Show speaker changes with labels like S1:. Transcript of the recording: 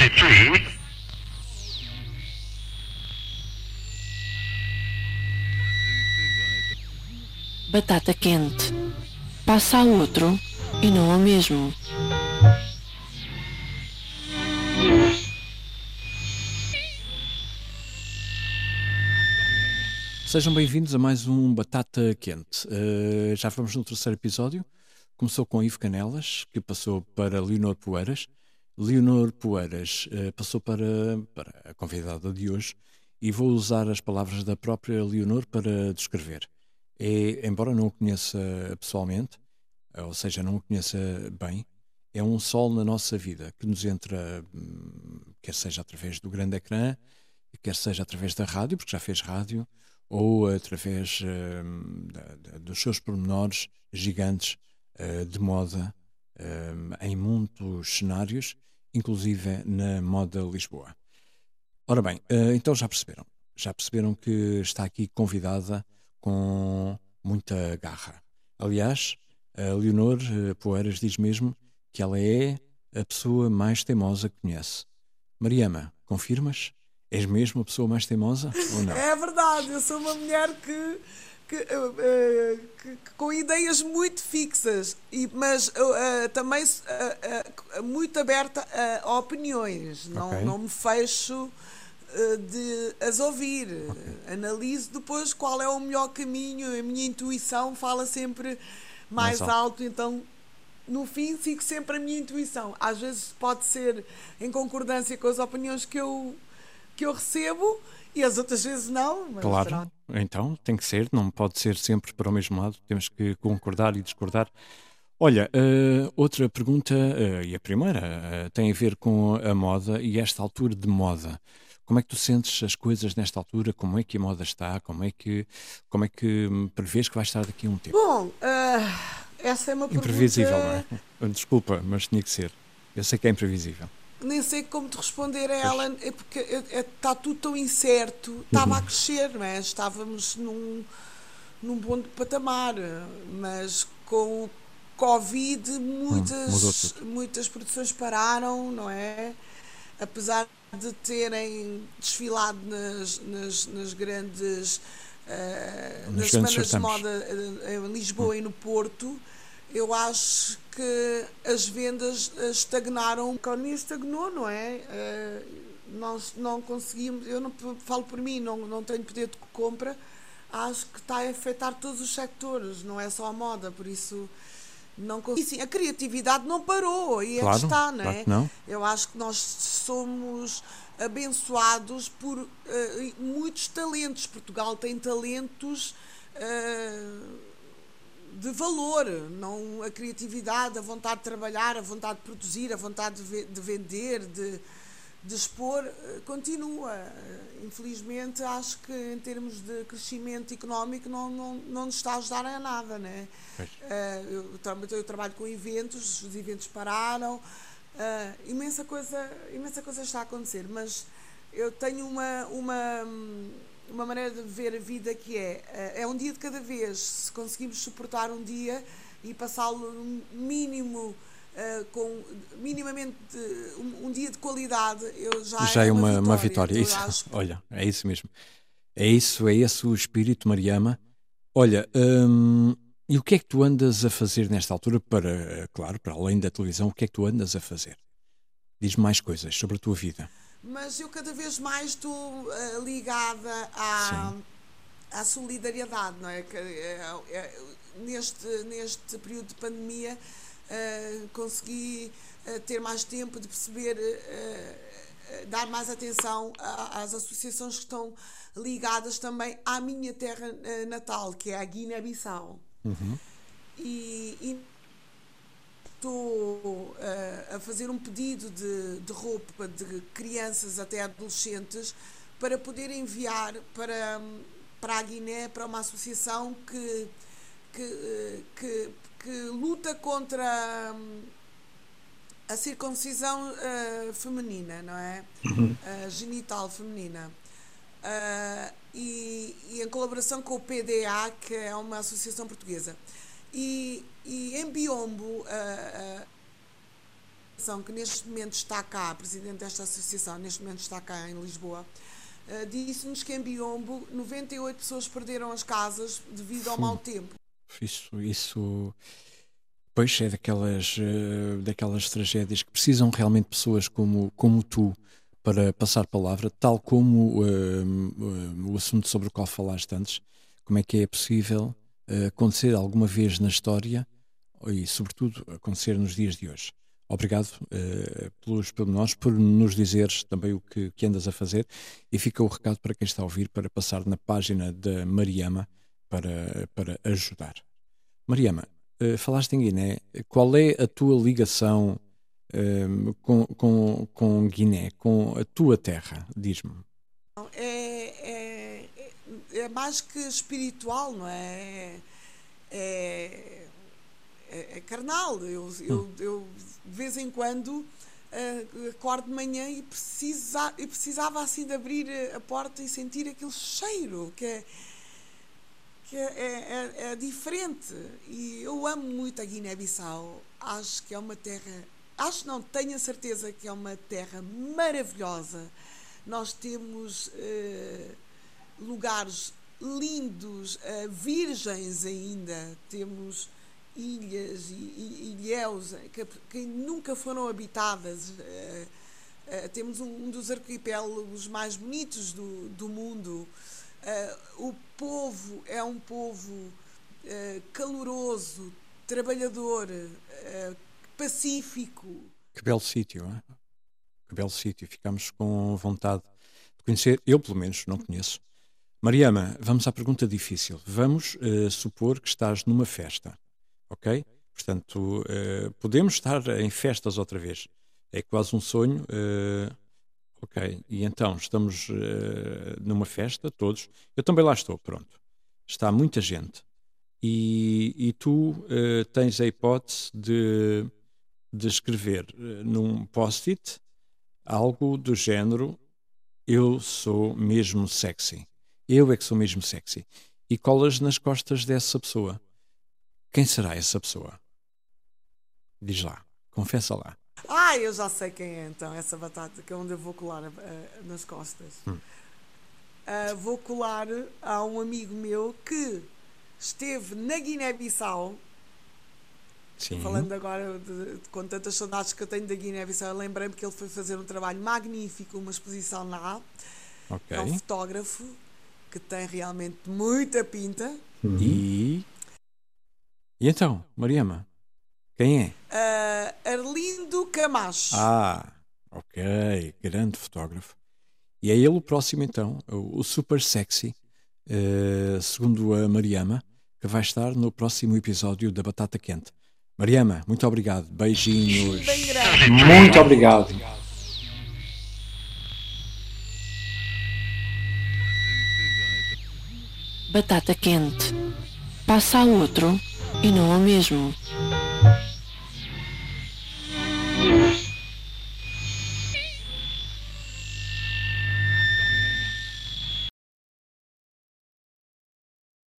S1: 33.
S2: Batata quente. Passa a outro e não ao mesmo.
S3: Sejam bem-vindos a mais um Batata Quente. Uh, já vamos no terceiro episódio. Começou com Ivo Canelas, que passou para Leonor Poeiras. Leonor Poeiras uh, passou para, para a convidada de hoje e vou usar as palavras da própria Leonor para descrever. É, embora não o conheça pessoalmente, ou seja, não o conheça bem, é um sol na nossa vida que nos entra, hum, quer seja através do grande ecrã, quer seja através da rádio, porque já fez rádio, ou através uh, da, da, dos seus pormenores gigantes uh, de moda em muitos cenários, inclusive na moda Lisboa. Ora bem, então já perceberam. Já perceberam que está aqui convidada com muita garra. Aliás, a Leonor Poeiras diz mesmo que ela é a pessoa mais teimosa que conhece. Mariama, confirmas? És mesmo a pessoa mais teimosa ou não?
S4: É verdade, eu sou uma mulher que, que, uh, que, que com ideias muito fixas, e, mas uh, também muito aberta a opiniões. Okay. Não, não me fecho de as ouvir. Okay. Analiso depois qual é o melhor caminho. A minha intuição fala sempre mais, alto, então no fim sigo sempre a minha intuição. Às vezes pode ser em concordância com as opiniões que eu que eu recebo e as outras vezes não.
S3: claro, pronto. então tem que ser, não pode ser sempre para o mesmo lado, temos que concordar e discordar. Olha, uh, outra pergunta, uh, e a primeira, uh, tem a ver com a moda e esta altura de moda. Como é que tu sentes as coisas nesta altura? Como é que a moda está? Como é que, como é que prevês que vai estar daqui a um tempo?
S4: Bom, essa é uma pergunta...
S3: Imprevisível, não é? Desculpa, mas tinha que ser. Eu sei que é imprevisível
S4: nem sei como te responder a ela, é porque está tudo tão incerto. Estava uhum. a crescer, não é? Estávamos num, num bom patamar, mas com o Covid muitas, hum, muitas produções pararam, não é? Apesar de terem desfilado nas, nas, nas grandes uh, nas semanas de moda eh, em Lisboa hum. e no Porto, eu acho que as vendas eh, estagnaram, a economia estagnou, não é? Eh, nós não conseguimos, eu não falo por mim, não, não tenho poder de compra, acho que está a afetar todos os sectores, não é só a moda, por isso não. E sim, a criatividade não parou, e é claro, está, não é?
S3: Não.
S4: Eu acho que nós somos abençoados por uh, muitos talentos. Portugal tem talentos. Uh, de valor, não a criatividade, a vontade de trabalhar, a vontade de produzir, a vontade de, de vender, de, de expor, eh, continua. Infelizmente, acho que em termos de crescimento económico não, não, não nos está a ajudar a nada. Né? Uh, eu, eu, trabalho com eventos, os eventos pararam, imensa, coisa, imensa coisa está a acontecer, mas eu tenho uma. uma uma maneira de ver a vida que é eh, é um dia de cada vez. Se conseguimos suportar um dia e passá-lo mínimo uh, com minimamente um, um, dia de qualidade eu já,
S3: já é, é uma, uma vitória, uma vitória. isso olha é isso mesmo. É isso é esse o espírito Mariama. Olha hum, e o que é que tu andas a fazer nesta altura para claro para além da televisão o que é que tu andas a fazer? Diz mais coisas sobre a tua vida
S4: mas eu cada vez mais estou uh, ligada à, à solidariedade, não é? Que, é, é neste, neste período de pandemia uh, consegui uh, ter mais tempo de perceber, dar mais atenção às associações que estão ligadas também à minha terra natal, que é a Guiné-Bissau.
S3: Uhum.
S4: E, e estou uh, a fazer um pedido de, de roupa de crianças até adolescentes para poder enviar para, para a Guiné, para uma associação que, que, eh, que, que luta contra a circuncisão uh, feminina, não é?
S3: Uhum.
S4: Uh, genital feminina. Uh, e, e, em colaboração com o PDA, que é uma associação portuguesa. E, e em Biombo, a, a que neste momento está cá, presidente desta associação, neste momento está cá em Lisboa, uh, disse-nos que em Biombo 98 pessoas perderam as casas devido ao mau tempo.
S3: Isso, isso pois é daquelas, uh, daquelas tragédias que precisam realmente pessoas como, como tu para passar palavra, tal como uh, o assunto sobre o qual falaste antes, como é que é possível acontecer alguma vez na história e, sobretudo, acontecer nos dias de hoje. Obrigado uh, pelos pormenores, por nos dizeres também o que, que, andas a fazer e fica o recado para quem está a ouvir para passar na página da Mariama para, para ajudar. Mariama, uh, falaste em Guiné, qual é a tua ligação com, com, com Guiné, com a tua terra? Diz-me.
S4: É, é, é, mais que espiritual, não é? É, é, é carnal. Eu, eu, hum. eu de vez em quando uh, acordo de manhã e, precisa, e precisava assim de abrir a porta e sentir aquele cheiro que é, que é, é, é, é diferente. E eu amo muito a Guiné-Bissau. Acho que é uma terra, acho não, tenho a certeza que é uma terra maravilhosa. Nós temos uh, lugares lindos, uh, virgens ainda, temos ilhas e, ilhéus que, que, nunca foram habitadas. Uh, uh, temos um, um, dos arquipélagos mais bonitos do, do mundo. O povo é um povo caloroso, trabalhador, pacífico.
S3: Que belo sítio, hein? que belo sítio. Ficamos com vontade de conhecer. Eu, pelo menos, não conheço. Mariama, vamos à pergunta difícil. Vamos supor que estás numa festa ok? Portanto, uh, podemos estar em festas outra vez. É quase um sonho. Uh, ok, e então estamos uh, numa festa, todos. Eu também lá estou, pronto. Está muita gente. E, e tu tens a hipótese de, de escrever num post-it algo do género: Eu sou mesmo sexy. Eu é que sou mesmo sexy. E colas nas costas dessa pessoa. Quem será essa pessoa? Diz lá, confessa lá.
S4: Ah, eu já sei quem é então, essa batata, que é onde eu vou colar uh, nas costas. Hum. Uh, vou colar a um amigo meu que esteve na Guiné-Bissau. Falando agora de, de, com tantas saudades que eu tenho da Guiné-Bissau, lembrei-me que ele foi fazer um trabalho magnífico, uma exposição lá. Okay. É um fotógrafo que tem realmente muita pinta.
S3: Uhum. E e então, Mariama, quem é?
S4: Uh, Arlindo Camacho.
S3: Ah, ok, grande fotógrafo. E é ele o próximo então, o, super sexy, uh, segundo a Mariama, que vai estar no próximo episódio da Batata Quente. Mariama, muito obrigado. Beijinhos.
S4: Bem
S3: muito obrigado.
S2: Batata quente. Passa a outro e não ao mesmo.